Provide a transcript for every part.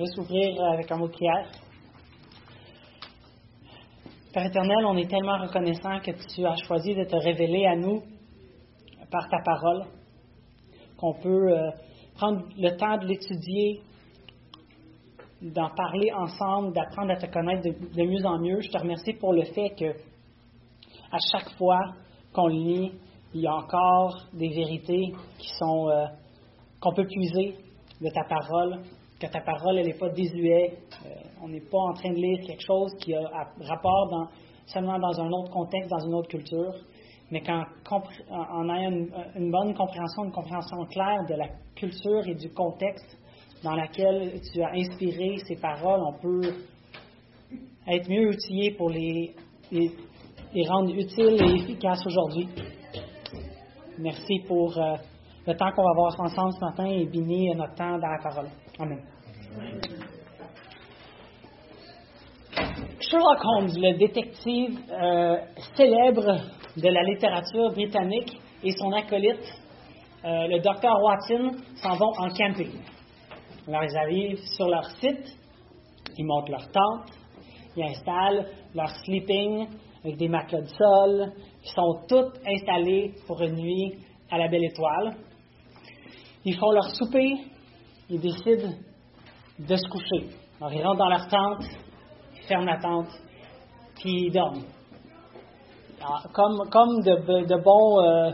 Juste ouvrir avec un mot de prière. Père éternel, on est tellement reconnaissant que tu as choisi de te révéler à nous par ta parole, qu'on peut euh, prendre le temps de l'étudier, d'en parler ensemble, d'apprendre à te connaître de, mieux en mieux. Je te remercie pour le fait que à chaque fois qu'on lit, il y a encore des vérités qui sont euh, qu'on peut puiser de ta parole, que ta parole n'est pas désuète. Euh, on n'est pas en train de lire quelque chose qui a rapport dans, seulement dans un autre contexte, dans une autre culture, mais qu'en en ayant une, bonne compréhension, une compréhension claire de la culture et du contexte dans lequel tu as inspiré ces paroles, on peut être mieux outillé pour les, rendre utiles et efficaces aujourd'hui. Merci pour euh, le temps qu'on va avoir ensemble ce matin et bénir notre temps dans la parole. Amen. Sherlock Holmes, le détective euh, célèbre de la littérature britannique, et son acolyte, euh, le docteur Watson, s'en vont en camping. Alors, ils arrivent sur leur site, ils montent leur tente, ils installent leur sleeping avec des matelas de sol, ils sont tous installés pour une nuit à la belle étoile. Ils font leur souper, ils décident de se coucher. Alors, ils rentrent dans leur tente, ils ferment la tente, puis ils dorment. comme, comme de, bons euh,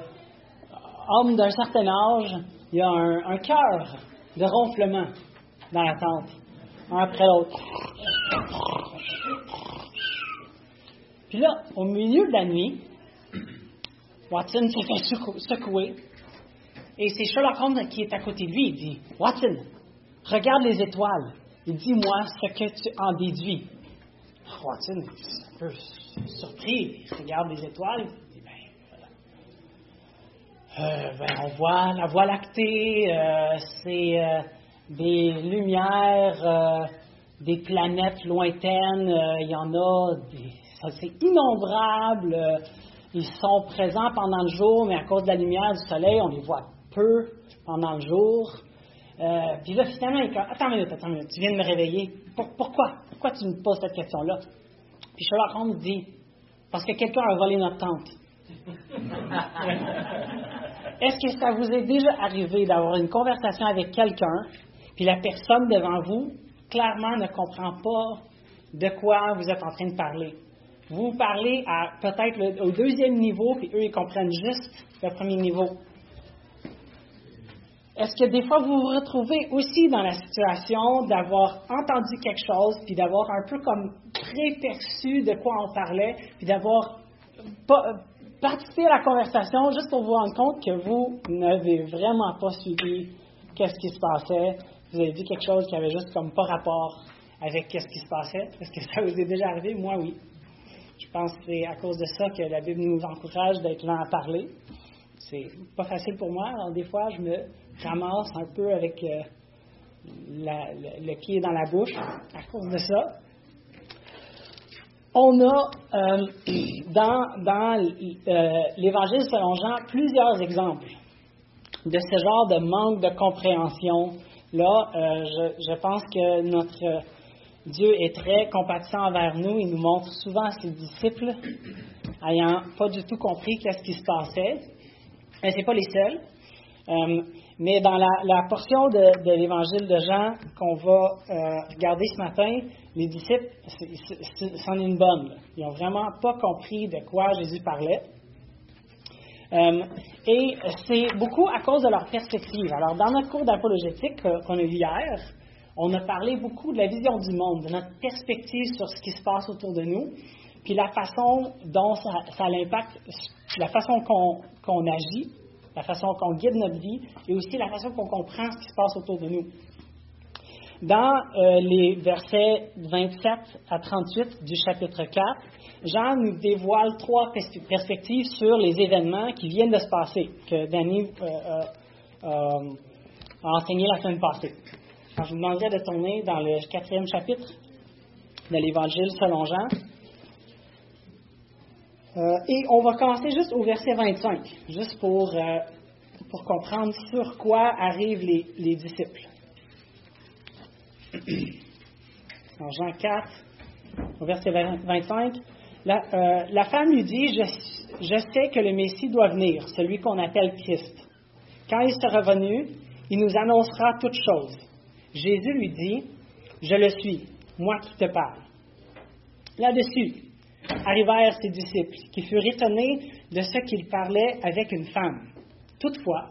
hommes d'un certain âge, il y a un, cœur de ronflement dans la tente, un après l'autre. Puis là, au milieu de la nuit, Watson se fait secouer. Et c'est Sherlock Holmes qui est à côté de lui. Il dit Watson, regarde les étoiles. Il dit moi ce que tu en déduis. Watson est un peu surpris. Il regarde les étoiles. Il dit ben, euh, ben, on voit la Voie lactée, euh, c'est euh, des lumières, des planètes lointaines. Il y en a, c'est innombrable. ils sont présents pendant le jour, mais à cause de la lumière du soleil, on les voit peu pendant le jour. Euh, puis là, finalement, il dit Attends une minute, attends une minute, tu viens de me réveiller. pourquoi? Pourquoi tu me poses cette question-là? Puis Sherlock Holmes dit Parce que quelqu'un a volé notre tente. Est-ce que ça vous est déjà arrivé d'avoir une conversation avec quelqu'un, puis la personne devant vous, clairement, ne comprend pas de quoi vous êtes en train de parler? Vous parlez à peut-être au deuxième niveau, puis eux, ils comprennent juste le premier niveau. Est-ce que des fois vous vous retrouvez aussi dans la situation d'avoir entendu quelque chose, puis d'avoir un peu comme préperçu de quoi on parlait, puis d'avoir participé à la conversation juste pour vous rendre compte que vous n'avez vraiment pas suivi qu'est-ce qui se passait? Vous avez dit quelque chose qui avait juste comme pas rapport avec qu'est-ce qui se passait? Est-ce que ça vous est déjà arrivé? Moi, oui. Je pense que c'est à cause de ça que la Bible nous encourage d'être là à parler. C'est pas facile pour moi. Alors, des fois, je me ramasse un peu avec euh, le, pied dans la bouche à cause de ça. On a euh, dans, euh, l'Évangile selon Jean plusieurs exemples de ce genre de manque de compréhension. Là, je, pense que notre Dieu est très compatissant envers nous. Il nous montre souvent ses disciples ayant pas du tout compris qu'est-ce qui se passait. Mais ce n'est pas les seuls. Mais dans la, portion de, l'évangile de Jean qu'on va euh, regarder ce matin, les disciples, c'en est une bonne. Ils n'ont vraiment pas compris de quoi Jésus parlait. Euh, et c'est beaucoup à cause de leur perspective. Alors, dans notre cours d'apologétique qu'on a vu hier, on a parlé beaucoup de la vision du monde, de notre perspective sur ce qui se passe autour de nous, puis la façon dont ça, ça l'impacte, la façon qu'on agit, la façon qu'on guide notre vie et aussi la façon qu'on comprend ce qui se passe autour de nous. Dans euh, les versets 27 à 38 du chapitre 4, Jean nous dévoile trois perspectives sur les événements qui viennent de se passer, que Danny euh, euh, a enseigné la semaine passée. Je vous demanderai de tourner dans le quatrième chapitre de l'Évangile selon Jean. Euh, et on va commencer juste au verset 25, juste pour, euh, pour comprendre sur quoi arrivent les, disciples. Dans Jean 4, au verset 25, la, euh, la femme lui dit, je, je, sais que le Messie doit venir, celui qu'on appelle Christ. Quand il sera venu, il nous annoncera toutes choses. Jésus lui dit, je le suis, moi qui te parle. Là-dessus, arrivèrent ses disciples, qui furent étonnés de ce qu'il parlait avec une femme. Toutefois,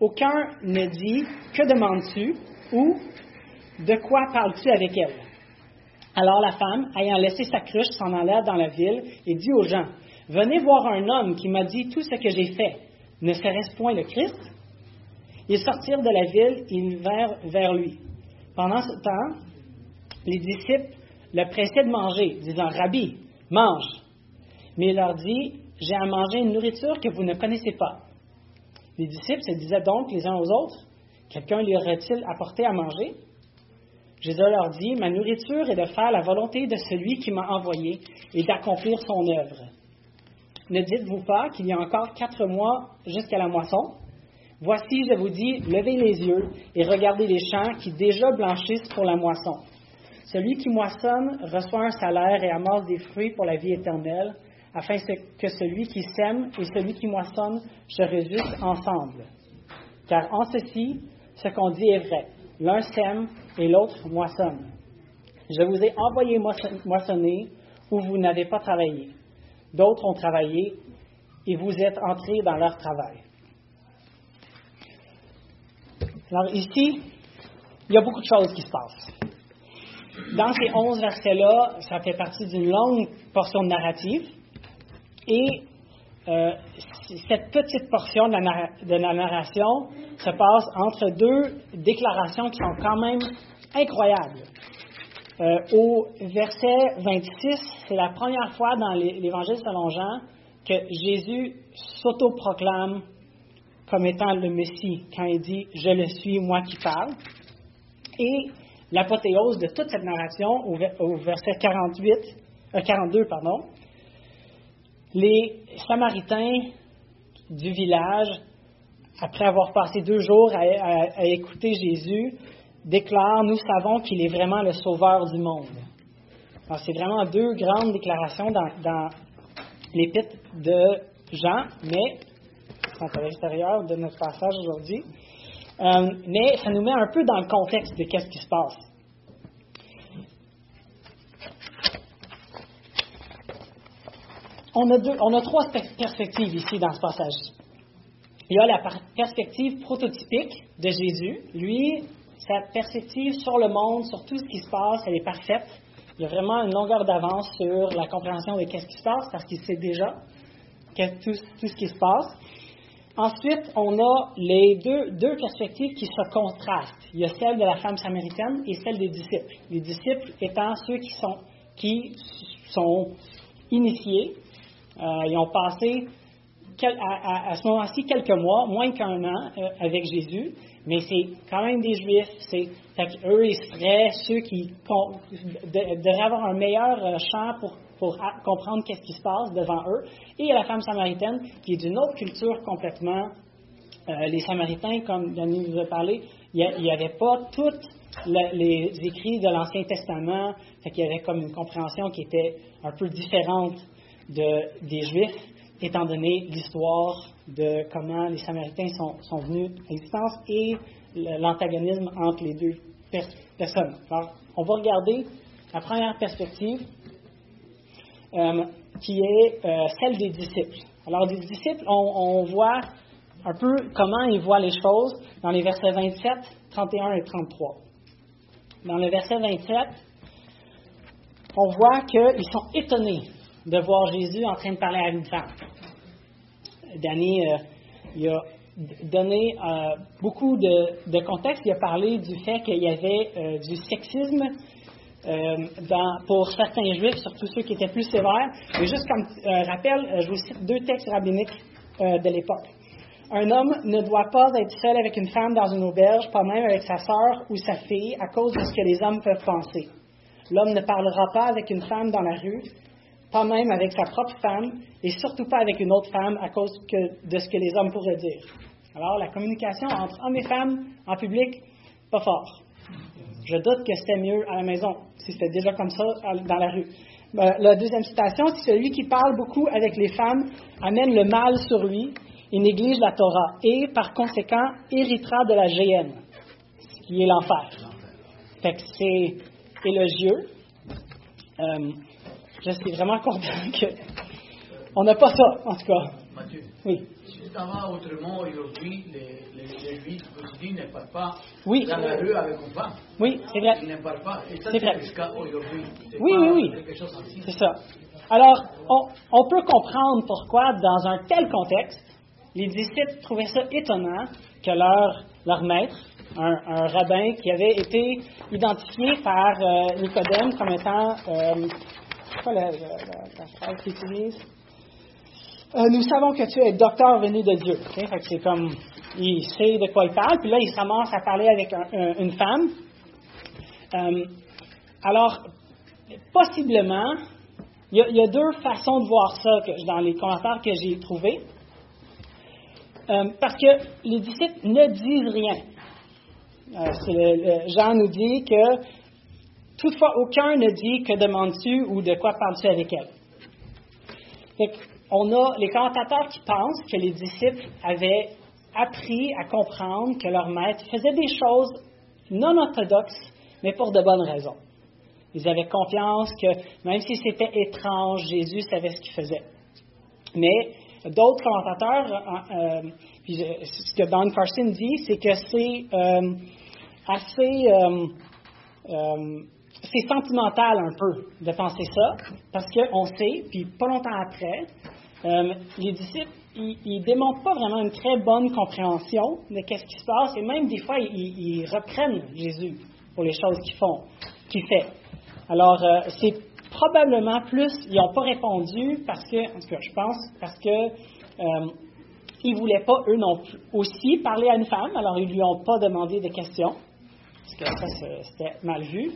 aucun ne dit Que demandes-tu? ou De quoi parles-tu avec elle? Alors la femme, ayant laissé sa cruche, s'en alla dans la ville et dit aux gens Venez voir un homme qui m'a dit tout ce que j'ai fait. Ne serait-ce point le Christ? Ils sortirent de la ville et ils vinrent vers lui. Pendant ce temps, les disciples le pressaient de manger, disant Rabbi, mange. Mais il leur dit J'ai à manger une nourriture que vous ne connaissez pas. Les disciples se disaient donc les uns aux autres Quelqu'un lui aurait-il apporté à manger? Jésus leur dit Ma nourriture est de faire la volonté de celui qui m'a envoyé et d'accomplir son œuvre. Ne dites-vous pas qu'il y a encore quatre mois jusqu'à la moisson? Voici, je vous dis, levez les yeux et regardez les champs qui déjà blanchissent pour la moisson. Celui qui moissonne reçoit un salaire et amasse des fruits pour la vie éternelle, afin que celui qui sème et celui qui moissonne se résultent ensemble. Car en ceci, ce qu'on dit est vrai. L'un sème et l'autre moissonne. Je vous ai envoyé moissonner où vous n'avez pas travaillé. D'autres ont travaillé et vous êtes entrés dans leur travail. Alors ici, il y a beaucoup de choses qui se passent. Dans ces onze versets-là, ça fait partie d'une longue portion narrative. Et euh, cette petite portion de la, narration se passe entre deux déclarations qui sont quand même incroyables. Euh, au verset 26, c'est la première fois dans l'Évangile selon Jean que Jésus s'autoproclame comme étant le Messie quand il dit Je le suis, moi qui parle. Et l'apothéose de toute cette narration au, verset 48, 42, euh, pardon, les Samaritains du village, après avoir passé deux jours à, écouter Jésus, déclarent Nous savons qu'il est vraiment le sauveur du monde. Alors, c'est vraiment deux grandes déclarations dans, dans l'épître de Jean, mais sont à l'extérieur de notre passage aujourd'hui. Euh, mais ça nous met un peu dans le contexte de qu'est-ce qui se passe. On a, deux, on a trois perspectives ici dans ce passage. Il y a la perspective prototypique de Jésus. Lui, sa perspective sur le monde, sur tout ce qui se passe, elle est parfaite. Il y a vraiment une longueur d'avance sur la compréhension de qu'est-ce qui se passe parce qu'il sait déjà tout, tout, ce qui se passe. Ensuite, on a les deux, perspectives qui se contrastent. Il y a celle de la femme samaritaine et celle des disciples. Les disciples étant ceux qui sont, initiés, euh, ils ont passé à, ce moment-ci quelques mois, moins qu'un an euh, avec Jésus, mais c'est quand même des Juifs. C'est, eux, ils seraient ceux qui devraient avoir un meilleur euh, champ pour, pour comprendre qu'est-ce qui se passe devant eux. Et la femme samaritaine qui est d'une autre culture complètement. les Samaritains, comme Denis nous a parlé, il n'y avait pas tous les écrits de l'Ancien Testament, fait qu'il y avait comme une compréhension qui était un peu différente de, des Juifs, étant donné l'histoire de comment les Samaritains sont, venus à l'existence et l'antagonisme entre les deux personnes. Alors, on va regarder la première perspective, euh, qui est euh, celle des disciples. Alors, des disciples, on, voit un peu comment ils voient les choses dans les versets 27, 31 et 33. Dans le verset 27, on voit qu'ils sont étonnés de voir Jésus en train de parler à une femme. Danny, euh, il a donné beaucoup de, contexte. Il a parlé du fait qu'il y avait du sexisme pour certains juifs, surtout ceux qui étaient plus sévères. Et juste comme rappel, je vous cite deux textes rabbiniques de l'époque. Un homme ne doit pas être seul avec une femme dans une auberge, pas même avec sa sœur ou sa fille, à cause de ce que les hommes peuvent penser. L'homme ne parlera pas avec une femme dans la rue, pas même avec sa propre femme, et surtout pas avec une autre femme à cause de ce que les hommes pourraient dire. Alors, la communication entre hommes et femmes en public, pas fort. Je doute que c'était mieux à la maison, si c'était déjà comme ça dans la rue. Euh, la deuxième citation, c'est celui qui parle beaucoup avec les femmes amène le mal sur lui et néglige la Torah et, par conséquent, héritera de la géhenne, ce qui est l'enfer. Fait que c'est élogieux. Euh, je suis vraiment content que on n'a pas ça, en tout cas. Mathieu. Oui. Vas autrement aujourd'hui, les, les, juifs aujourd'hui ne parlent pas Oui. dans la rue avec une femme. Oui, c'est vrai. Ils ne parlent pas. Et ça, C'est jusqu'à aujourd'hui. Oui, oui, oui. C'est ça. Alors, on, on peut comprendre pourquoi, dans un tel contexte, les disciples trouvaient ça étonnant que leur, leur maître, un, un rabbin qui avait été identifié par euh, Nicodème comme étant. Euh, c'est quoi la, la- la- la phrase qu'il utilise Euh, Nous savons que tu es docteur venu de Dieu. Que c'est comme. Il sait de quoi il parle, puis là, il se à parler avec un- un- une femme. Euh, alors, possiblement, il y, a, deux façons de voir ça que- dans les commentaires que j'ai trouvés. Euh, parce que les disciples ne disent rien. Jean nous dit que toutefois aucun ne dit que demandes-tu ou de quoi parles-tu avec elle. Fait on a les commentateurs qui pensent que les disciples avaient appris à comprendre que leur maître faisait des choses non orthodoxes, mais pour de bonnes raisons. Ils avaient confiance que même si c'était étrange, Jésus savait ce qu'il faisait. Mais d'autres commentateurs, euh, euh, puis je- ce que Don Carson dit, c'est que c'est euh, assez euh, euh, c'est sentimental un peu de penser ça, parce qu'on sait, puis pas longtemps après, euh, les disciples, ils, ils démontrent pas vraiment une très bonne compréhension de qu'est-ce qui se passe, et même des fois, ils, reprennent Jésus pour les choses qu'ils font, qu'il fait. Alors, euh, c'est probablement plus, ils n'ont pas répondu parce que, en tout cas, je pense, parce que euh, ils voulaient pas, eux non plus, aussi parler à une femme, alors ils lui ont pas demandé de questions, parce que ça, c'était mal vu.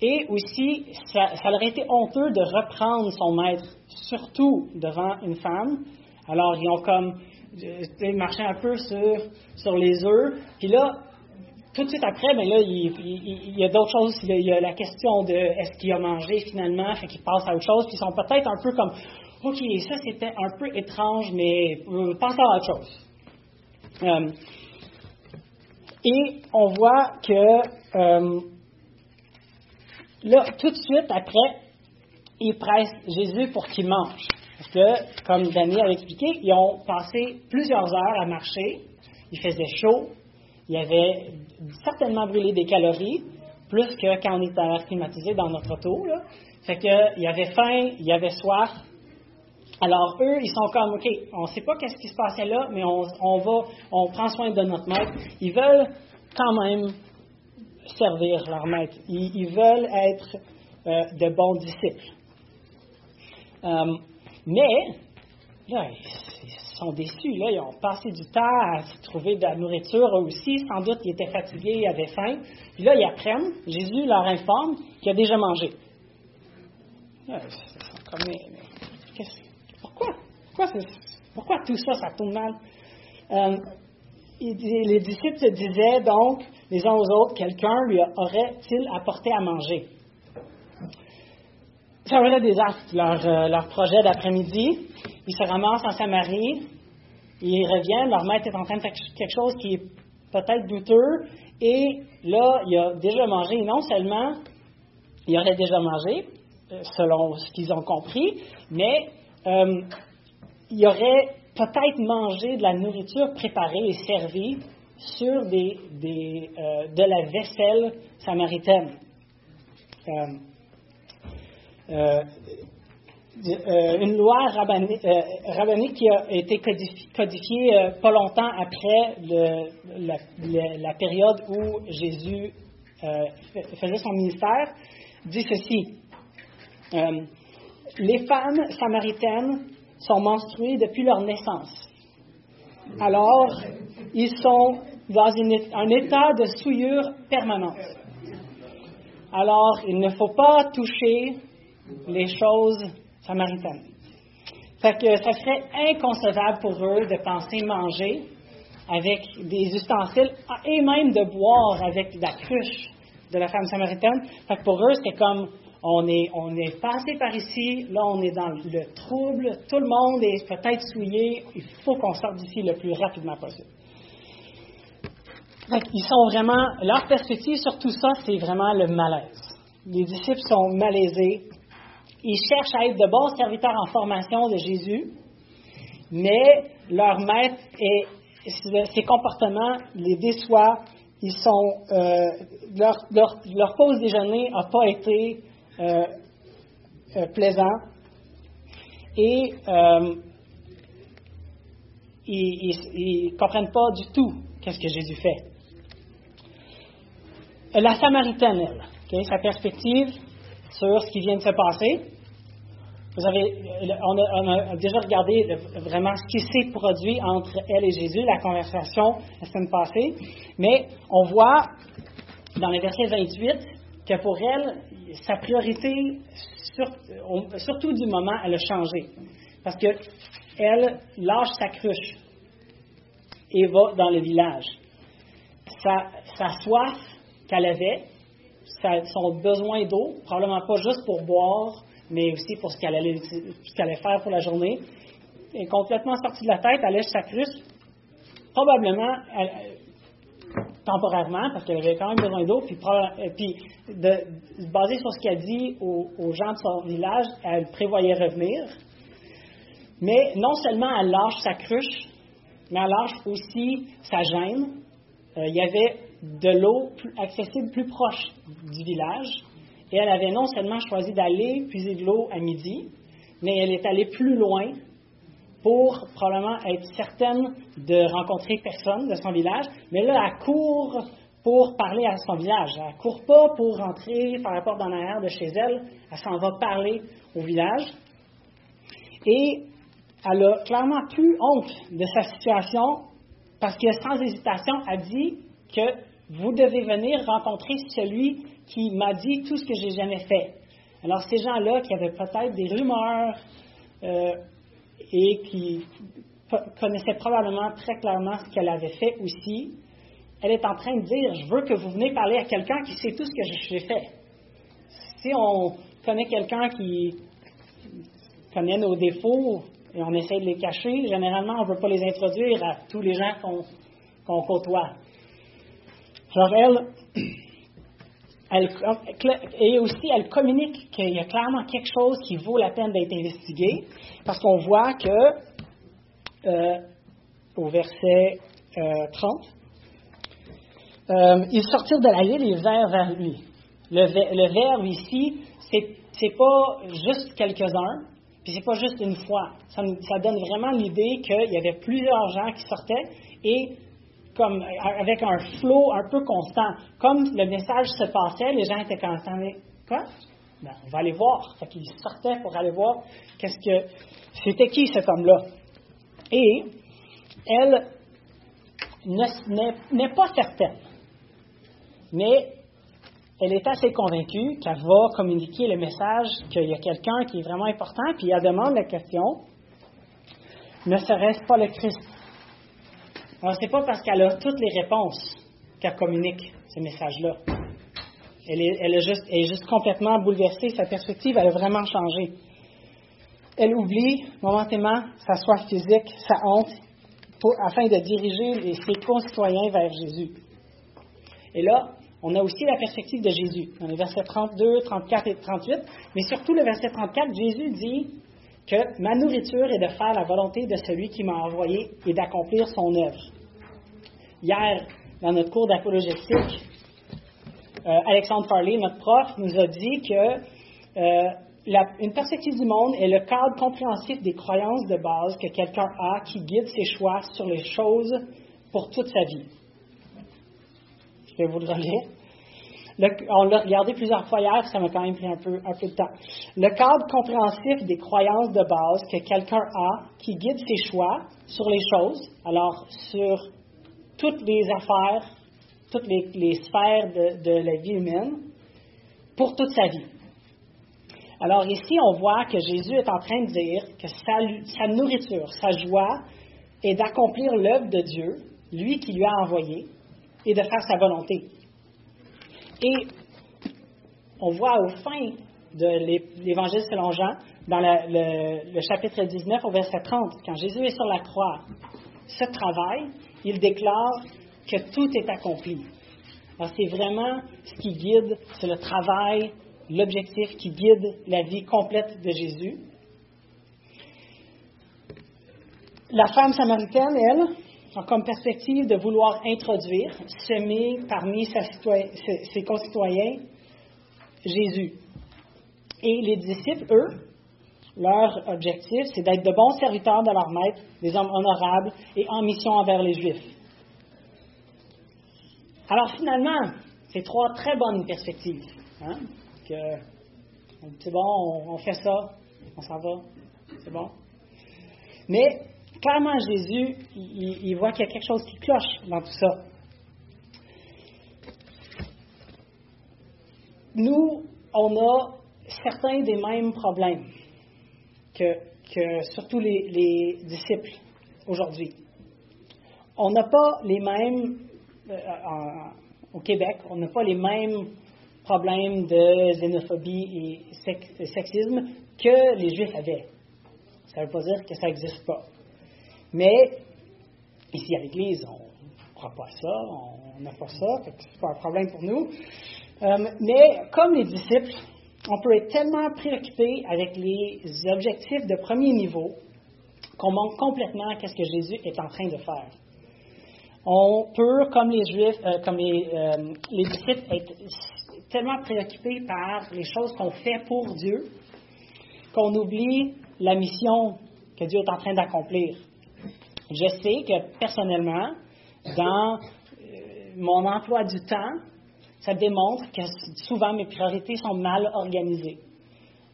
Et aussi, ça, ça leur été honteux de reprendre son maître, surtout devant une femme. Alors, ils ont comme euh, marché un peu sur, sur les œufs. Puis là, tout de suite après, ben là, il, y a d'autres choses. Il y a, il y a la question de est-ce qu'il a mangé finalement, fait qu'ils passent à autre chose. Puis ils sont peut-être un peu comme, OK, ça c'était un peu étrange, mais euh, à autre chose. Euh, et on voit que euh, là, tout de suite après, ils pressent Jésus pour qu'il mange. Parce que, comme Daniel avait expliqué, ils ont passé plusieurs heures à marcher. Il faisait chaud. Il avait certainement brûlé des calories, plus que quand on est à l'air climatisé dans notre auto. Là. Fait que, il avait faim, il avait soif. Alors, eux, ils sont comme, OK, on ne sait pas qu'est-ce qui se passait là, mais on, va, on prend soin de notre maître. Ils veulent quand même servir leur maître. Ils, ils veulent être euh, de bons disciples. Euh, mais, là, ils, sont déçus. Là, ils ont passé du temps à trouver de la nourriture eux aussi. Sans doute, ils étaient fatigués, ils avaient faim. Puis là, ils apprennent, Jésus leur informe qu'il a déjà mangé. Pourquoi? Pourquoi, tout ça, ça tourne mal? Euh, les disciples se disaient donc les uns aux autres, quelqu'un lui aurait-il apporté à manger? Des actes, leur, euh, leur projet d'après-midi. Ils se ramassent en Samarie, ils reviennent, leur maître est en train de faire quelque chose qui est peut-être douteux, et là, il a déjà mangé, non seulement il aurait déjà mangé, euh, selon ce qu'ils ont compris, mais euh, il aurait peut-être mangé de la nourriture préparée et servie sur des, euh, de la vaisselle samaritaine. Euh, une loi rabbinique, euh, rabbinique qui a été codifi- codifiée euh, pas longtemps après la, période où Jésus euh, fa- faisait son ministère, dit ceci. Euh, les femmes samaritaines sont menstruées depuis leur naissance. Alors, ils sont dans un état de souillure permanente. Alors, il ne faut pas toucher les choses samaritaines. Fait ça serait inconcevable pour eux de penser manger avec des ustensiles et même de boire avec la cruche de la femme samaritaine. Fait pour eux, c'était comme on est, on est passé par ici, là on est dans le trouble, tout le monde est peut-être souillé, il faut qu'on sorte d'ici le plus rapidement possible. Ils sont vraiment, leur perspective sur tout ça, c'est vraiment le malaise. Les disciples sont malaisés. Ils cherchent à être de bons serviteurs en formation de Jésus, mais leur maître et ses comportements les déçoivent. Ils sont, euh, leur, pause déjeuner n'a pas été euh, euh, plaisant et ils ne comprennent pas du tout qu'est-ce que Jésus fait. La Samaritaine, elle, sa perspective sur ce qui vient de se passer. Vous avez, on, a, déjà regardé vraiment ce qui s'est produit entre elle et Jésus, la conversation la semaine passée, mais on voit dans le verset 28 que pour elle, sa priorité, surtout du moment, elle a changé. Parce que elle lâche sa cruche et va dans le village. sa soif qu'elle avait, son besoin d'eau, probablement pas juste pour boire, mais aussi pour ce qu'elle allait, faire pour la journée, est complètement sortie de la tête, elle lèche sa cruche, probablement temporairement, parce qu'elle avait quand même besoin d'eau, puis, puis de, basé sur ce qu'elle dit aux, aux, gens de son village, elle prévoyait revenir. Mais non seulement elle lâche sa cruche, mais elle lâche aussi sa gêne. Euh, il y avait de l'eau accessible plus proche du village. Et elle avait non seulement choisi d'aller puiser de l'eau à midi, mais elle est allée plus loin pour probablement être certaine de rencontrer personne de son village. Mais là, elle court pour parler à son village. Elle ne court pas pour rentrer par rapport dans l'arrière de chez elle. Elle s'en va parler au village. Et elle a clairement plus honte de sa situation parce que sans hésitation, elle dit que vous devez venir rencontrer celui qui m'a dit tout ce que j'ai jamais fait. Alors ces gens-là qui avaient peut-être des rumeurs euh, et qui connaissaient probablement très clairement ce qu'elle avait fait aussi, elle est en train de dire, je veux que vous venez parler à quelqu'un qui sait tout ce que j'ai fait. Si on connaît quelqu'un qui connaît nos défauts et on essaie de les cacher, généralement on ne veut pas les introduire à tous les gens qu'on côtoie. Alors, elle, et aussi, elle communique qu'il y a clairement quelque chose qui vaut la peine d'être investigué, parce qu'on voit que, euh, au verset 30, euh, euh, ils sortirent de la ville et vinrent vers lui. Le, le verbe ici, c'est, pas juste quelques-uns, puis c'est pas juste une fois. Ça, ça donne vraiment l'idée qu'il y avait plusieurs gens qui sortaient et comme avec un flot un peu constant. Comme le message se passait, les gens étaient contents. Mais quoi? Ben, on va aller voir. Fait qu'ils sortaient pour aller voir qu'est-ce que c'était qui cet homme-là? Et elle n'est pas certaine, mais elle est assez convaincue qu'elle va communiquer le message qu'il y a quelqu'un qui est vraiment important, puis elle demande la question ne serait-ce pas le Christ? Alors, ce n'est pas parce qu'elle a toutes les réponses qu'elle communique ce message-là. Elle, est, juste, complètement bouleversée, sa perspective, elle a vraiment changé. Elle oublie momentanément sa soif physique, sa honte, afin de diriger ses concitoyens vers Jésus. Et là, on a aussi la perspective de Jésus, dans les versets 32, 34 et 38, mais surtout le verset 34, Jésus dit que ma nourriture est de faire la volonté de celui qui m'a envoyé et d'accomplir son œuvre. Hier, dans notre cours d'apologétique, euh, Alexandre Farley, notre prof, nous a dit que euh, une perspective du monde est le cadre compréhensif des croyances de base que quelqu'un a qui guide ses choix sur les choses pour toute sa vie. Je vais vous le relire on l'a regardé plusieurs fois hier, ça m'a quand même pris un peu, un peu de temps. Le cadre compréhensif des croyances de base que quelqu'un a qui guide ses choix sur les choses, alors sur toutes les affaires, toutes les, sphères de, la vie humaine, pour toute sa vie. Alors ici, on voit que Jésus est en train de dire que sa, sa nourriture, sa joie, est d'accomplir l'œuvre de Dieu, lui qui lui a envoyé, et de faire sa volonté. Et on voit au fin de l'Évangile selon Jean, dans le, chapitre 19 au verset 30, quand Jésus est sur la croix, ce travail, il déclare que tout est accompli. Alors c'est vraiment ce qui guide, c'est le travail, l'objectif qui guide la vie complète de Jésus. La femme samaritaine, elle, comme perspective de vouloir introduire, semer parmi ses concitoyens Jésus. Et les disciples, eux, leur objectif, c'est d'être de bons serviteurs de leur maître, des hommes honorables et en mission envers les Juifs. Alors finalement, c'est trois très bonnes perspectives. Hein? c'est bon, on, fait ça, on s'en va, c'est bon. Mais clairement, Jésus, il, voit qu'il y a quelque chose qui cloche dans tout ça. Nous, on a certains des mêmes problèmes que, surtout les, disciples aujourd'hui. On n'a pas les mêmes, euh, au Québec, on n'a pas les mêmes problèmes de xénophobie et sexisme que les Juifs avaient. Ça ne veut pas dire que ça n'existe pas. Mais ici à l'Église, on ne croit pas ça, on n'a pas ça, ce n'est pas un problème pour nous. Euh, mais comme les disciples, on peut être tellement préoccupé avec les objectifs de premier niveau qu'on manque complètement à ce que Jésus est en train de faire. On peut, comme les Juifs, euh, comme euh, les, disciples, être tellement préoccupés par les choses qu'on fait pour Dieu qu'on oublie la mission que Dieu est en train d'accomplir. Je sais que personnellement, dans mon emploi du temps, ça démontre que souvent mes priorités sont mal organisées.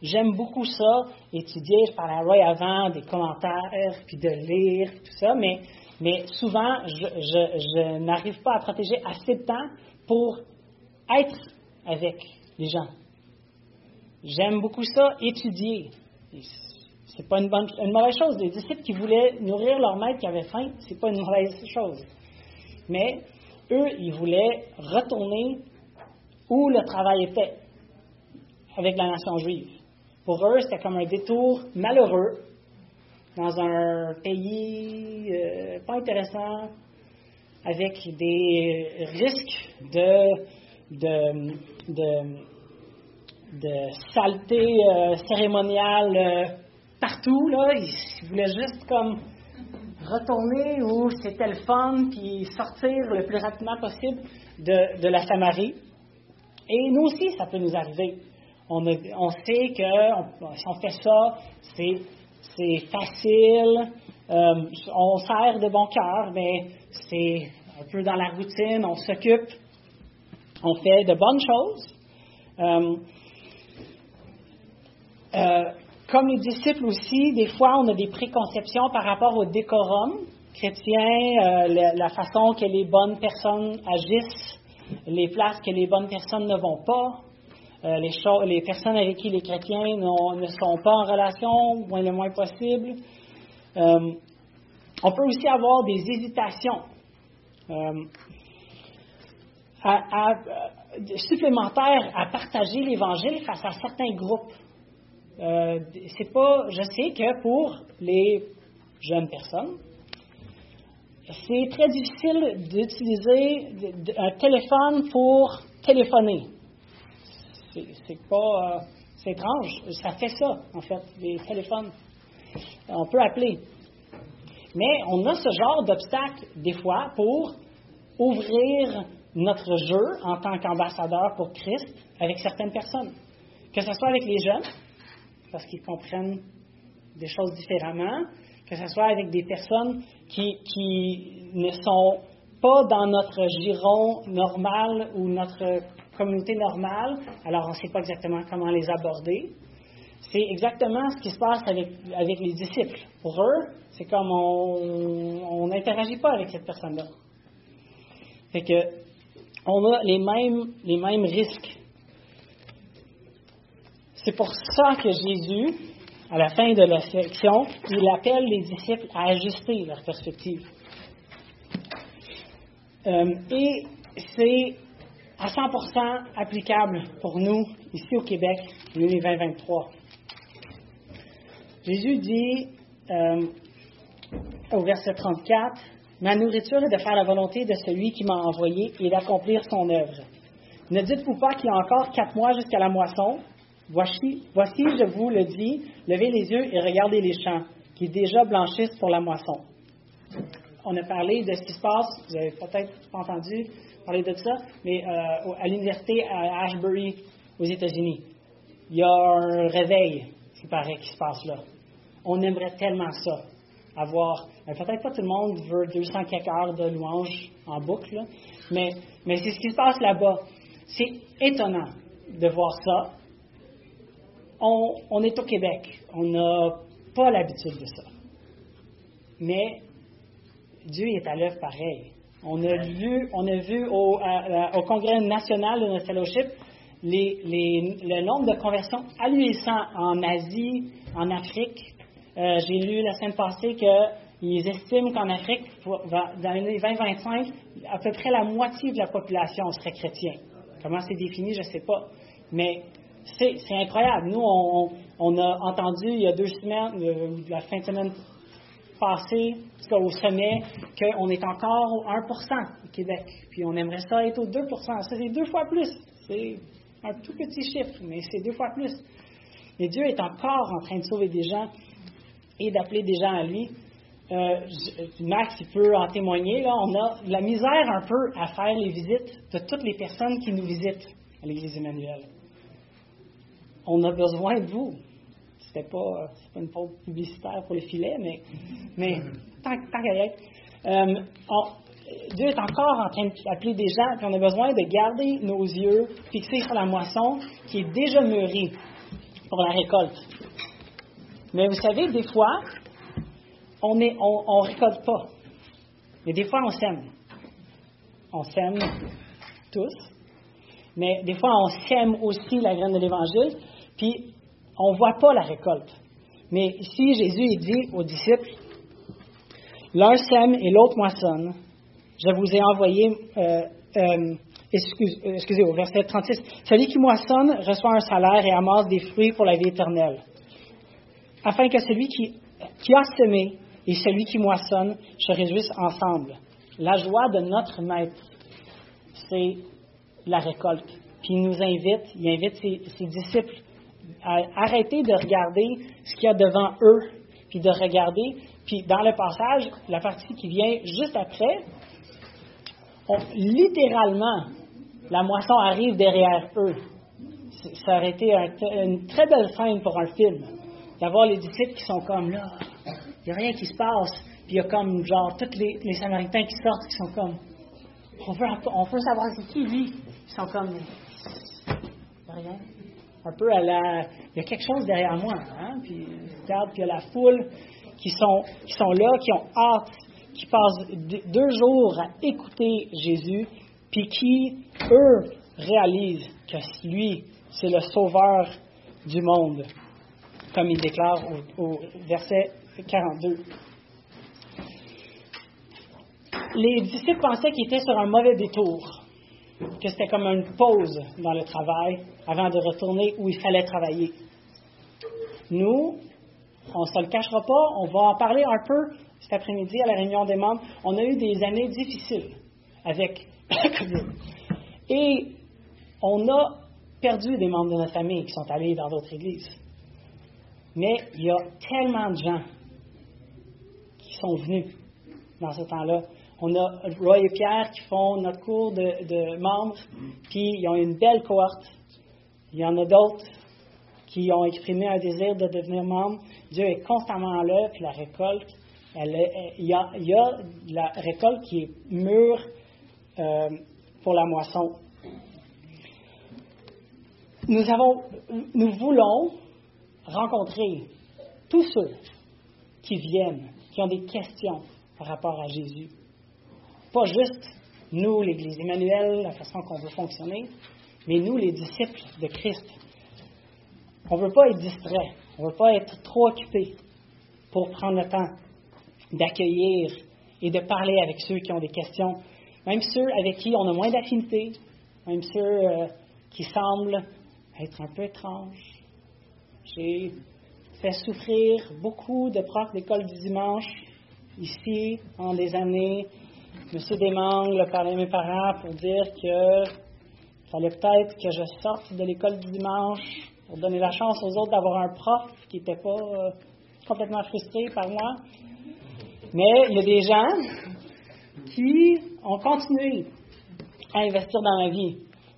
J'aime beaucoup ça, étudier, je parlais à Roy avant, des commentaires, puis de lire, tout ça, mais, mais souvent, je, je n'arrive pas à protéger assez de temps pour être avec les gens. J'aime beaucoup ça, étudier. C'est pas une, bonne, une mauvaise chose. Les disciples qui voulaient nourrir leur maître qui avait faim, c'est pas une mauvaise chose. Mais eux, ils voulaient retourner où le travail est fait avec la nation juive. Pour eux, c'était comme un détour malheureux dans un pays euh, pas intéressant, avec des risques de, saleté euh, cérémoniale euh, partout. Là. Ils voulaient juste comme retourner où c'était le fun, puis sortir le plus rapidement possible de, la Samarie. Et nous aussi, ça peut nous arriver. On, sait que si on fait ça, c'est facile, euh, on sert de bon cœur, mais c'est un peu dans la routine, on s'occupe, on fait de bonnes choses. Euh, euh, comme les disciples aussi, des fois, on a des préconceptions par rapport au décorum chrétien, la, façon que les bonnes personnes agissent les places que les bonnes personnes ne vont pas, euh, les, personnes avec qui les chrétiens ne sont pas en relation, moins le moins possible. Euh, on peut aussi avoir des hésitations euh, supplémentaires à partager l'Évangile face à certains groupes. C'est pas, je sais que pour les jeunes personnes, c'est très difficile d'utiliser un téléphone pour téléphoner. C'est pas. Euh, c'est étrange. Ça fait ça, en fait, les téléphones. On peut appeler. Mais on a ce genre d'obstacle, des fois, pour ouvrir notre jeu en tant qu'ambassadeur pour Christ avec certaines personnes. Que ce soit avec les jeunes, parce qu'ils comprennent des choses différemment, que ce soit avec des personnes qui, qui ne sont pas dans notre giron normal ou notre communauté normale, alors on ne sait pas exactement comment les aborder. C'est exactement ce qui se passe avec, avec les disciples. Pour eux, c'est comme on n'interagit pas avec cette personne-là. Fait que on a les mêmes, les mêmes risques. C'est pour ça que Jésus, à la fin de la section, il appelle les disciples à ajuster leur perspective. Euh, et c'est à 100% applicable pour nous ici au Québec, l'année 2023. Jésus dit euh, au verset 34, Ma nourriture est de faire la volonté de celui qui m'a envoyé et d'accomplir son œuvre. Ne dites-vous pas qu'il y a encore quatre mois jusqu'à la moisson voici, je vous le dis, levez les yeux et regardez les champs, qui déjà blanchissent pour la moisson. On a parlé de ce qui se passe, vous avez peut-être pas entendu parler de ça, mais euh, à l'université à Ashbury, aux États-Unis. Il y a un réveil, qui paraît, qui se passe là. On aimerait tellement ça, avoir. Peut-être pas tout le monde veut 200 quelques de louange en boucle, mais, mais c'est ce qui se passe là-bas. C'est étonnant de voir ça. On, on est au Québec. On n'a pas l'habitude de ça. Mais Dieu est à l'œuvre pareil. On a vu, on a vu au, au Congrès national de notre fellowship les, les, le nombre de conversions ahurissant en Asie, en Afrique. Euh, J'ai lu la semaine passée qu'ils estiment qu'en Afrique, dans l'année 2025, à peu près la moitié de la population serait chrétienne. Comment c'est défini, je ne sais pas. Mais c'est incroyable. Nous, on, a entendu il y a deux semaines, euh, la fin de semaine passée, au sommet, qu'on est encore au 1% au Québec. Puis on aimerait ça être au 2% Ça, c'est deux fois plus. C'est un tout petit chiffre, mais c'est deux fois plus. Mais Dieu est encore en train de sauver des gens et d'appeler des gens à lui. Euh, Max, il peut en témoigner. Là, on a la misère un peu à faire les visites de toutes les personnes qui nous visitent à l'Église Emmanuel. On a besoin de vous. C'était pas, pas une faute publicitaire pour les filets, mais, tant, tant qu'à. Euh, Dieu est encore en train d'appeler des gens, puis on a besoin de garder nos yeux fixés sur la moisson qui est déjà mûrie pour la récolte. Mais vous savez, des fois, on ne on récolte pas. Mais des fois, on sème. On sème tous. Mais des fois, on sème aussi la graine de l'Évangile, puis on ne voit pas la récolte. Mais ici, Jésus dit aux disciples, l'un sème et l'autre moissonne. Je vous ai envoyé, euh, euh, excusez, au verset 36, celui qui moissonne reçoit un salaire et amasse des fruits pour la vie éternelle, afin que celui qui, a semé et celui qui moissonne se réjouissent ensemble. La joie de notre maître, c'est la récolte. Puis il nous invite, il invite ses, disciples arrêter de regarder ce qu'il y a devant eux, puis de regarder. Puis dans le passage, la partie qui vient juste après, littéralement, la moisson arrive derrière eux. Ça aurait été une très belle scène pour un film. D'avoir les disciples qui sont comme là, il n'y a rien qui se passe. Puis il y a comme, genre, tous les, Samaritains qui sortent, qui sont comme, on veut, on veut savoir c'est qui lui. Ils sont comme, rien. Un peu à la, il y a quelque chose derrière moi. Hein? Puis regarde, puis il y a la foule qui sont, qui sont là, qui ont hâte qui passent deux jours à écouter Jésus, puis qui, eux, réalisent que lui, c'est le sauveur du monde, comme il déclare au, verset 42. Les disciples pensaient qu'ils étaient sur un mauvais détour, que c'était comme une pause dans le travail avant de retourner où il fallait travailler. Nous, on ne se le cachera pas, on va en parler un peu cet après-midi à la réunion des membres, on a eu des années difficiles avec Et on a perdu des membres de notre famille qui sont allés dans d'autres églises. Mais il y a tellement de gens qui sont venus dans ce temps-là. On a Roy et Pierre qui font notre cours de, membres, puis ils ont une belle cohorte. Il y en a d'autres qui ont exprimé un désir de devenir membres. Dieu est constamment là, puis la récolte il, y a, la récolte qui est mûre euh, pour la moisson. Nous voulons rencontrer tous ceux qui viennent, qui ont des questions par rapport à Jésus. Pas juste nous, l'Église Emmanuel, la façon qu'on veut fonctionner, mais nous, les disciples de Christ. On ne veut pas être distrait, on ne veut pas être trop occupé pour prendre le temps d'accueillir et de parler avec ceux qui ont des questions, même ceux avec qui on a moins d'affinité, même ceux euh, qui semblent être un peu étranges. J'ai fait souffrir beaucoup de profs d'école du dimanche ici en des années. Monsieur Desmangles parlait à mes parents pour dire que fallait peut-être que je sorte de l'école du dimanche pour donner la chance aux autres d'avoir un prof qui n'était pas euh, complètement frustré par moi. Mais il y a des gens qui ont continué à investir dans ma vie,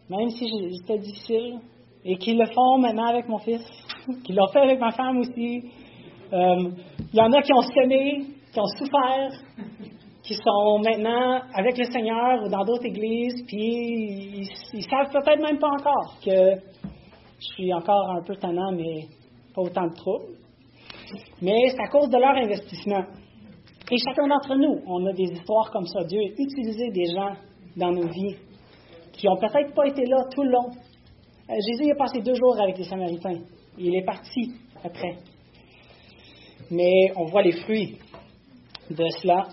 même si c'était difficile, et qui le font maintenant avec mon fils, qui l'ont fait avec ma femme aussi. Euh, il y en a qui ont semé, qui ont souffert, qui sont maintenant avec le Seigneur ou dans d'autres églises, puis ils, savent peut-être même pas encore que je suis encore un peu tannant, mais pas autant de troubles. Mais c'est à cause de leur investissement. Et chacun d'entre nous, on a des histoires comme ça. Dieu a utilisé des gens dans nos vies qui n'ont peut-être pas été là tout le long. Euh, Jésus a passé deux jours avec les Samaritains. Il est parti après. Mais on voit les fruits de cela.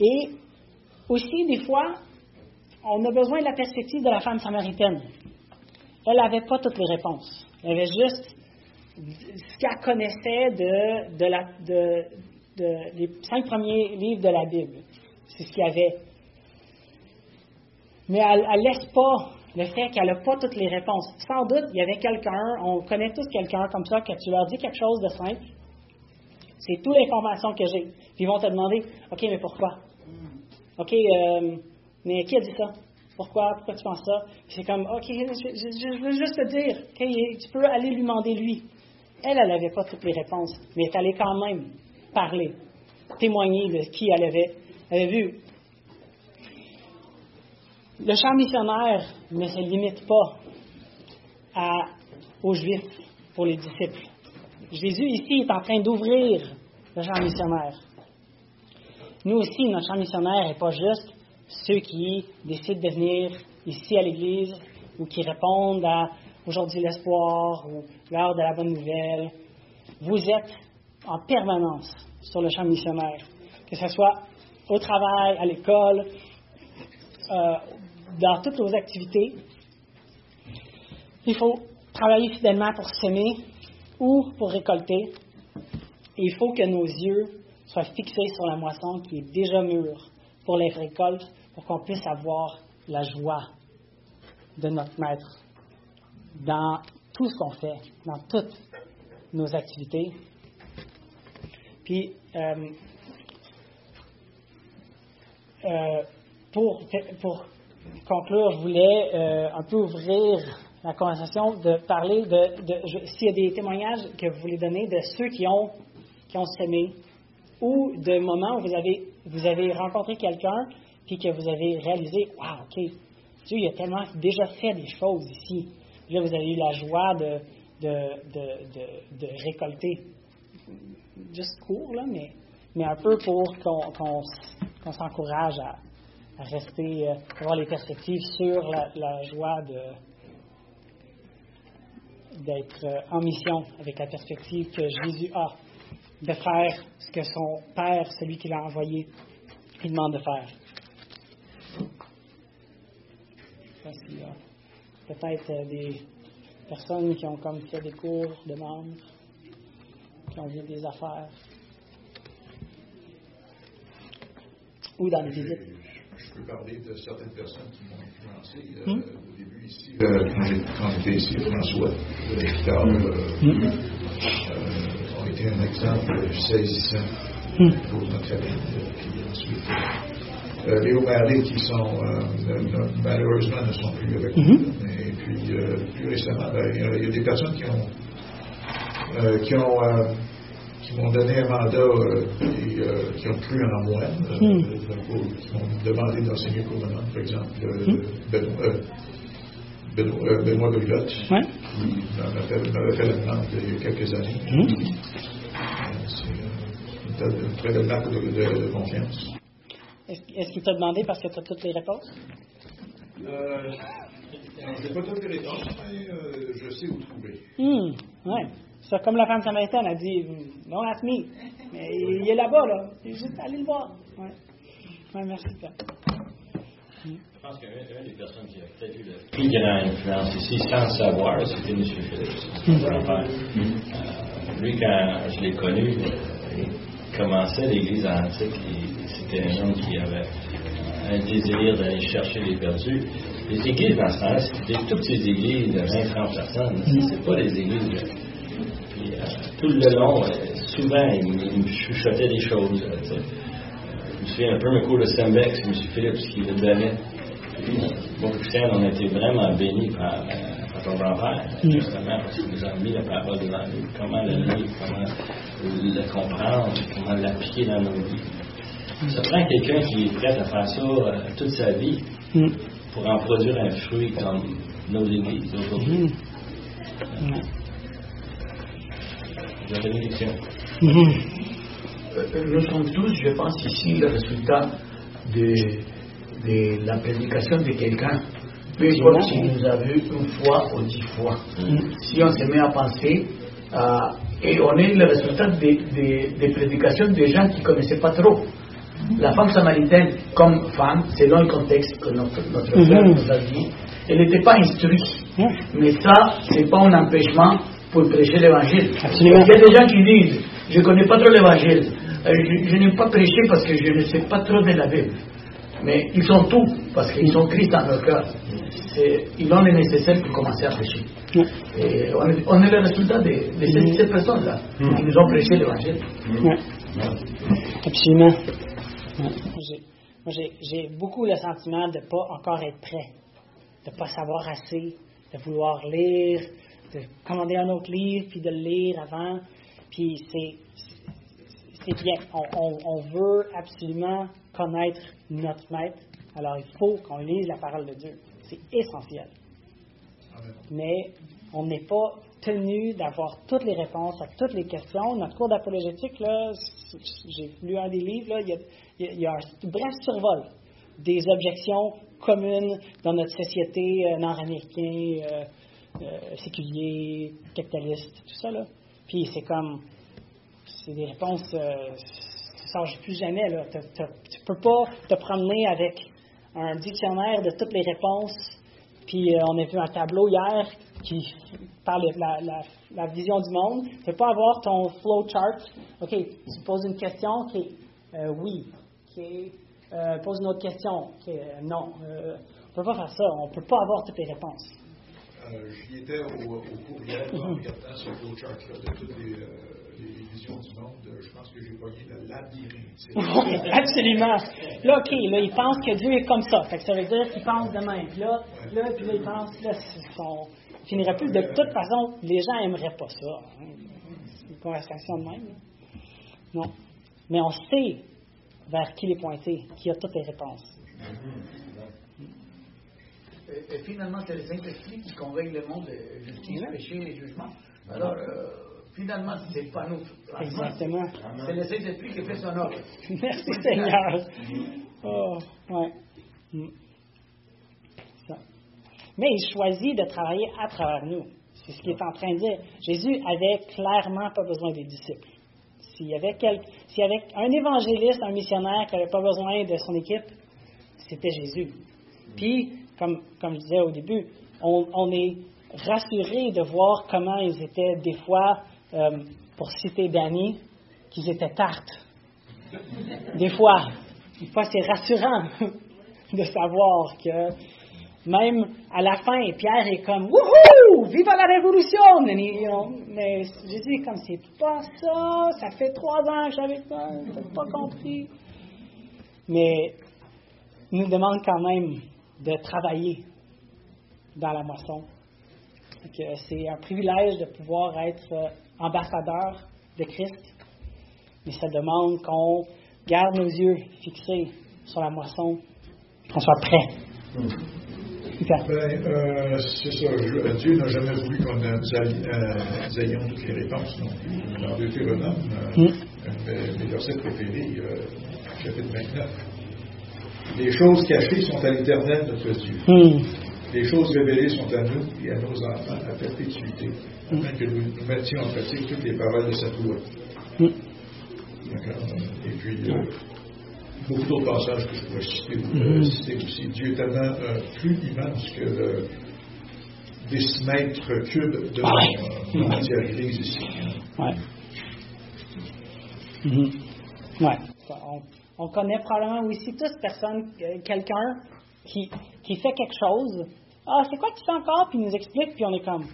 Et aussi, des fois, on a besoin de la perspective de la femme samaritaine. Elle n'avait pas toutes les réponses. Elle avait juste ce qu'elle connaissait de, cinq premiers livres de la Bible. C'est ce qu'il y avait. Mais elle ne laisse pas le fait qu'elle n'a pas toutes les réponses. Sans doute, il y avait quelqu'un, on connaît tous quelqu'un comme ça, que tu leur dis quelque chose de simple, c'est toute l'information que j'ai. Puis ils vont te demander, OK, mais pourquoi? OK, euh, mais qui a dit ça? Pourquoi? Pourquoi tu penses ça? c'est comme, OK, je, veux juste te dire, tu peux aller lui demander lui. Elle, elle n'avait pas toutes les réponses, mais elle allait quand même parler, témoigner de qui elle avait, elle avait vu. Le champ missionnaire ne se limite pas aux Juifs pour les disciples. Jésus ici est en train d'ouvrir le champ missionnaire. Nous aussi, notre champ missionnaire n'est pas juste ceux qui décident de venir ici à l'Église ou qui répondent à aujourd'hui l'espoir ou l'heure de la bonne nouvelle. Vous êtes en permanence sur le champ missionnaire, que ce soit au travail, à l'école, euh, dans toutes nos activités. Il faut travailler fidèlement pour s'aimer ou pour récolter. Il faut que nos yeux soient fixés sur la moisson qui est déjà mûre pour les récoltes, pour qu'on puisse avoir la joie de notre Maître dans tout ce qu'on fait, dans toutes nos activités. Puis, euh, euh, pour, pour conclure, je voulais euh, un peu ouvrir la conversation, de parler de, de s'il y a des témoignages que vous voulez donner de ceux qui ont, qui ont semé ou de moments où vous avez, vous avez rencontré quelqu'un puis que vous avez réalisé, wow, OK, Dieu il a tellement déjà fait des choses ici. Là, vous avez eu la joie de, récolter. Juste court, là, mais, un peu pour qu'on s'encourage à, à rester, euh, avoir les perspectives sur la, la joie de, d'être euh, en mission avec la perspective que Jésus a de faire ce que son Père, celui qui l'a envoyé, lui demande de faire. peut-être euh, des personnes qui ont comme fait des cours de membres, qui ont vu des affaires, ou dans les visites. Je peux parler de certaines personnes qui m'ont influencé euh, hmm? au début ici, euh, quand j'étais ici, François, hmm? ont été un exemple saisissant hmm. pour notre famille. Puis ensuite, Léo Marie, qui sont malheureusement ne sont plus avec nous, et puis plus récemment, ben, il, y a, des personnes qui ont qui ont qui m'ont donné un mandat et qui ont cru en moi, mm. qui m'ont demandé d'enseigner pour le par exemple, mm. Benoît, Benoît, Benoît Brilotte, ouais. qui m'avait fait, fait, la demande il y a quelques années. Mm. C'est une, très belle marque de, de, de confiance. Est-ce, est qu'il t'a demandé parce que tu as toutes les réponses? Euh, je n'ai pas toutes les réponses, mais euh, je sais où trouver. Hum, ouais. C'est comme la femme samaritaine a dit, non, ask me. Mais il est là-bas, là. Il est juste allé le voir. Ouais. Ouais, merci, Pierre. Hum. Je pense qu'une des personnes qui a peut-être eu le plus grande influence ici, sans le savoir, c'était M. Phillips, mon. Euh, lui, quand je l'ai connu, il commençait l'Église antique. C'était un homme qui avait un désir d'aller chercher les perdus. Les églises dans ce temps-là, toutes ces églises de 20-30 personnes. C'est pas les églises. Puis, euh, tout le long, euh, souvent, il, me chuchotait des choses. Euh, je me souviens un peu un cours de Sembex, M. Phillips qui le donnait. Puis, moi, Christian, on a été vraiment bénis par, par ton grand-père, justement, parce qu'il nous a mis la parole devant nous. Comment le lire, comment le comprendre, comment l'appliquer dans nos vies. Ça prend quelqu'un qui est prêt à faire ça toute sa vie pour en produire un fruit comme nos églises aujourd'hui. Vous avez une question? Nous sommes tous, je pense, ici le résultat de, de la prédication de quelqu'un. Peu importe si nous avons une fois ou dix fois. Si on se met à penser, euh, et on est le résultat des de, de prédications de gens qui ne connaissaient pas trop. La femme samaritaine, comme femme, selon le contexte que notre, notre frère nous a dit, elle n'était pas instruite. Mais ça, ce n'est pas un empêchement pour prêcher l'évangile. Il y a des gens qui disent Je ne connais pas trop l'évangile, euh, je, je n'ai pas prêché parce que je ne sais pas trop de la Bible. Mais ils ont tout, parce qu'ils ont Christ dans leur cœur. Ils ont le nécessaire pour commencer à prêcher. Et on, est, on est le résultat de, de ces, personnes-là qui nous ont prêché l'évangile. Absolument. Moi, j'ai beaucoup le sentiment de ne pas encore être prêt, de ne pas savoir assez, de vouloir lire, de commander un autre livre, puis de le lire avant. Puis c'est bien. On, veut absolument connaître notre maître. Alors il faut qu'on lise la parole de Dieu. C'est essentiel. Mais on n'est pas tenu d'avoir toutes les réponses à toutes les questions. Notre cours d'apologétique, là, j'ai lu un des livres, là, il, y a, il y a un bref survol des objections communes dans notre société euh, nord-américaine, euh, euh, séculier, capitaliste, tout ça. Là. Puis c'est comme, c'est des réponses, euh, ça ne change plus jamais. Tu ne peux pas te promener avec un dictionnaire de toutes les réponses. Puis on a vu un tableau hier qui parle de la, vision du monde. Tu ne peux pas avoir ton flow chart. OK, tu poses une question, OK, euh, oui. OK, euh, pose une autre question. OK, non. Euh, on ne peut pas faire ça. On ne peut pas avoir toutes les réponses. Euh, J'y étais au, au cours hier en regardant ce flow chart-là de toutes les, euh, les, visions du monde. Je pense que j'ai pogné le labyrinthe. Absolument. Là, OK, là, ils pensent que Dieu est comme ça. Fait que ça veut dire qu'ils pensent de même. Puis là, là, puis là, ils pensent, là, son, finirait plus. De toute façon, les gens n'aimeraient pas ça. Hein. C'est une conversation de même. Non. Mais on sait vers qui les pointer, qui a toutes les réponses. Et, et finalement, c'est le Saint-Esprit qui convainc le monde de justice, péché et jugement. Alors, euh, finalement, ce n'est pas nous. Exactement. C'est le Saint-Esprit qui fait son œuvre. Merci Seigneur. Oh, ouais. Ça. Mais il choisit de travailler à travers nous. C'est ce qu'il est en train de dire. Jésus avait clairement pas besoin des disciples. S'il y avait, quel, s'il y avait un évangéliste, un missionnaire qui n'avait pas besoin de son équipe, c'était Jésus. Puis, comme, comme je disais au début, on, on est rassuré de voir comment ils étaient des fois, euh, pour citer Danny, qu'ils étaient tartes. Des fois, des fois c'est rassurant de savoir que même à la fin, Pierre est comme Wouhou! Viva la révolution! Mais Jésus est comme c'est pas ça, ça fait trois ans que j'avais pas, pas compris. Mais il nous demande quand même de travailler dans la moisson. C'est un privilège de pouvoir être ambassadeur de Christ, mais ça demande qu'on garde nos yeux fixés sur la moisson, qu'on soit prêt. Ben, euh, c'est ça. Je, Dieu n'a jamais voulu qu'on nous, euh, ayons toutes les réponses non plus. Dans Deutéronome, euh, mm. mes versets préférés, euh, chapitre 29. Les choses cachées sont à l'éternel notre Dieu. Mm. Les choses révélées sont à nous et à nos enfants à perpétuité, afin que nous, nous mettions en pratique toutes les paroles de cette loi. Mm. D'accord. Et puis, euh, beaucoup d'autres passages que je pourrais citer, citer aussi. Dieu est tellement euh, plus immense que le décimètre cube de la matière grise ici. Ouais. Ouais. On, on connaît probablement aussi tous personne, euh, quelqu'un qui, qui fait quelque chose. Ah, c'est quoi que tu fais encore? Puis il nous explique, puis on est comme.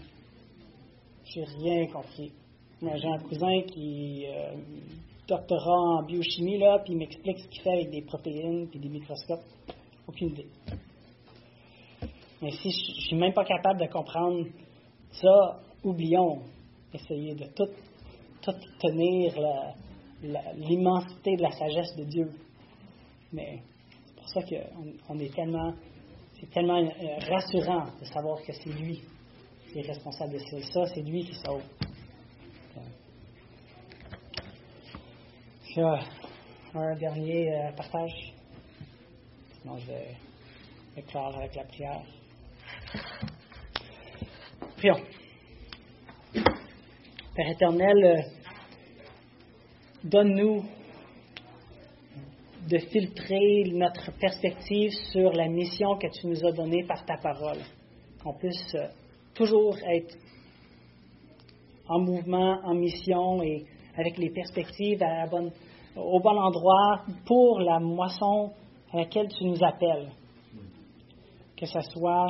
J'ai rien compris. Moi, j'ai un cousin qui euh, doctorat en biochimie, là, puis il m'explique ce qu'il fait avec des protéines puis des microscopes. Aucune idée. Mais si je je suis même pas capable de comprendre ça, oublions. Essayer de tout, tenir l'immensité de la sagesse de Dieu. Mais c'est pour ça qu'on on est tellement, tellement euh, rassurant de savoir que c'est lui qui est responsable de ça, c'est lui qui sauve. Un dernier euh, partage. Sinon, je vais, je vais clore avec la prière. Prions. Père éternel, euh, donne-nous de filtrer notre perspective sur la mission que tu nous as donnée par ta parole. Qu'on puisse euh, toujours être en mouvement, en mission et avec les perspectives au bon endroit pour la moisson à laquelle tu nous appelles. Que ce soit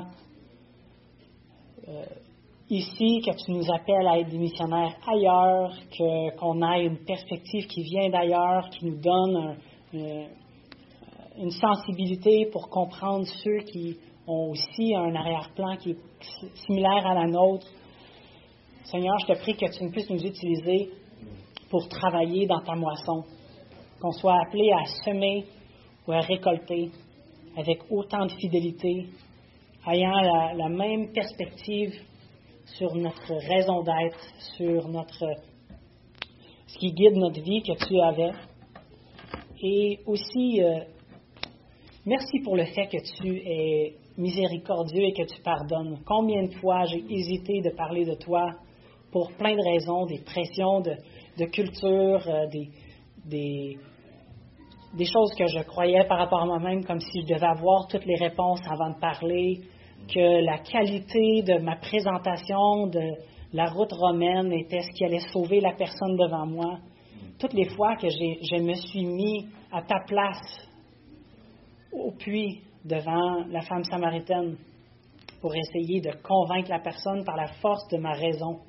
euh, ici, que tu nous appelles à être des missionnaires ailleurs, qu'on ait une perspective qui vient d'ailleurs, qui nous donne un- un- une sensibilité pour comprendre ceux qui ont aussi un arrière-plan qui est similaire à la nôtre. Seigneur, je te prie que tu puisses nous utiliser pour travailler dans ta moisson, qu'on soit appelé à semer ou à récolter avec autant de fidélité, ayant la, la même perspective sur notre raison d'être, sur notre ce qui guide notre vie que tu avais. Et aussi, euh, merci pour le fait que tu es miséricordieux et que tu pardonnes. Combien de fois j'ai hésité de parler de toi pour plein de raisons, des pressions de, culture, euh, des choses que je croyais par rapport à moi-même comme si je devais avoir toutes les réponses avant de parler, que la qualité de ma présentation de la route romaine était ce qui allait sauver la personne devant moi. Toutes les fois que je me suis mis à ta place au puits devant la femme samaritaine pour essayer de convaincre la personne par la force de ma raison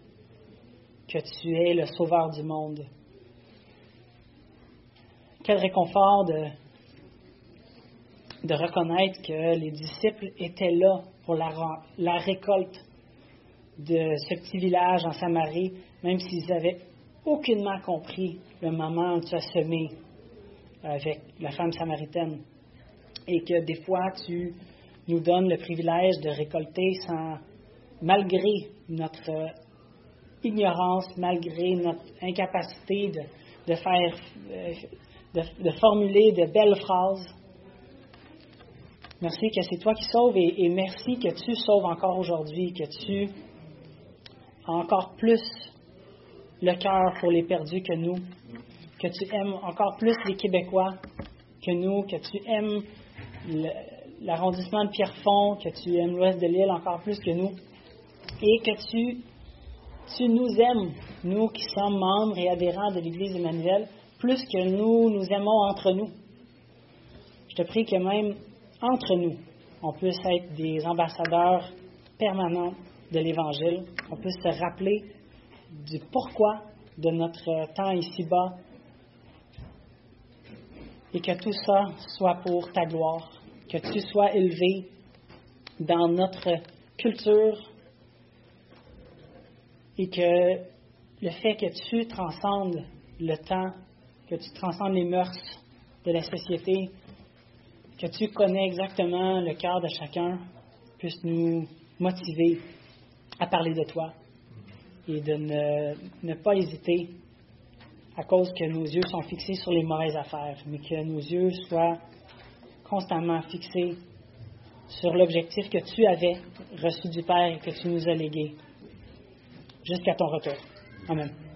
que tu es le sauveur du monde. Quel réconfort de, reconnaître que les disciples étaient là pour la, la récolte de ce petit village en Samarie, même s'ils avaient aucunement compris le moment où tu as semé avec la femme samaritaine. Et que des fois, tu nous donnes le privilège de récolter sans, malgré notre ignorance, malgré notre incapacité de, faire, de, de formuler de belles phrases. Merci que c'est toi qui sauves et, et merci que tu sauves encore aujourd'hui, que tu as encore plus le cœur pour les perdus que nous, que tu aimes encore plus les Québécois que nous, que tu aimes l'arrondissement de Pierrefonds, que tu aimes l'ouest de l'île encore plus que nous, et que tu, tu nous aimes, nous qui sommes membres et adhérents de l'Église Emmanuel, plus que nous nous aimons entre nous. Je te prie que même entre nous, on puisse être des ambassadeurs permanents de l'Évangile, qu'on puisse se rappeler du pourquoi de notre temps ici-bas et que tout ça soit pour ta gloire, que tu sois élevé dans notre culture et que le fait que tu transcendes le temps, que tu transcendes les mœurs de la société, que tu connais exactement le cœur de chacun, puisse nous motiver à parler de toi et de ne, pas hésiter à cause que nos yeux sont fixés sur les mauvaises affaires, mais que nos yeux soient constamment fixés sur l'objectif que tu avais reçu du Père et que tu nous as légué jusqu'à ton retour. Amen.